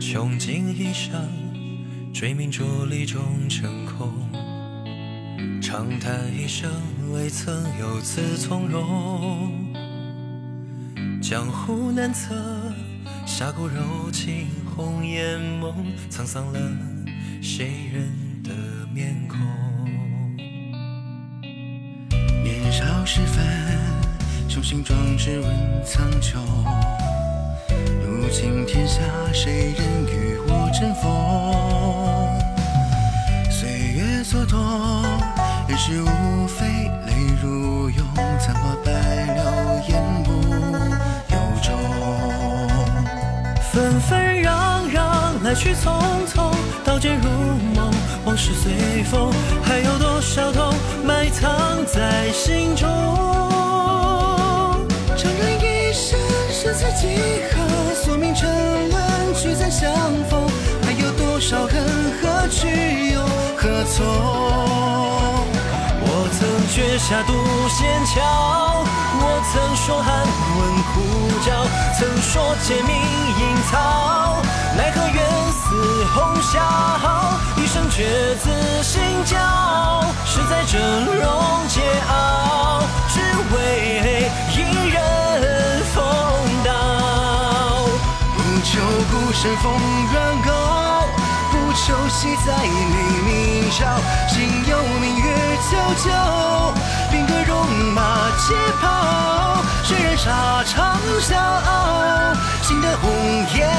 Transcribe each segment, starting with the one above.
穷尽一生，追名逐利终成空。长叹一声，未曾有此从容。江湖难测，侠骨柔情，红颜梦，沧桑了谁人。天空？年少时分，雄心壮志问苍穹。如今天下，谁去匆匆，刀剑如梦，往事随风，还有多少痛埋藏在心中？长人一生，生死几何？宿命沉沦，聚散相逢，还有多少恨？何去又何从？我曾绝下独仙桥，我曾说寒问苦叫，我借命引草，奈何缘似红消，一生却自心焦，是在峥嵘桀骜，只为一人风刀。不求孤身逢远高，不求喜在你明朝。心有明月皎皎，兵戈戎马皆跑。血染沙场笑傲？心的红颜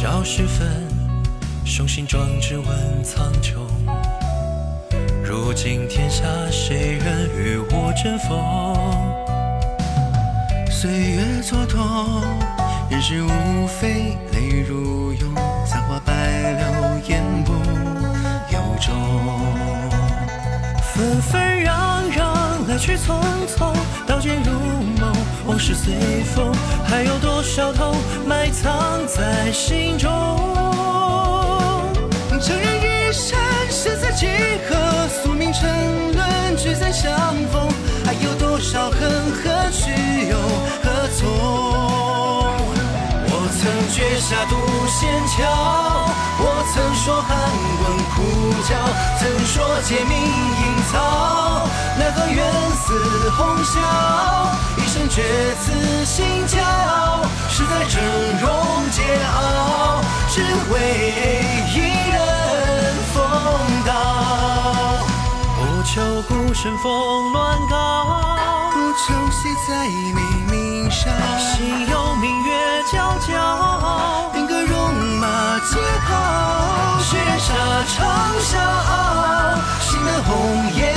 少时分，雄心壮志问苍穹。如今天下，谁人与我争锋？岁月蹉跎，人世无非泪如涌，残花败柳，言不由衷。纷纷攘攘，来去匆匆，是随风，还有多少痛埋藏在心中？这人一生，生死几何？宿命沉沦，聚散相逢，还有多少恨？何去又何从？我曾绝下独仙桥，曾说寒温苦叫，曾说借命引草，奈何缘似红绡，一生却此心焦，是在峥嵘桀骜，只为一人风刀。不求孤身逢鸾高。不求喜在黎明照，心有明月皎皎，定格戎马皆跑。沙场笑傲，心的红颜，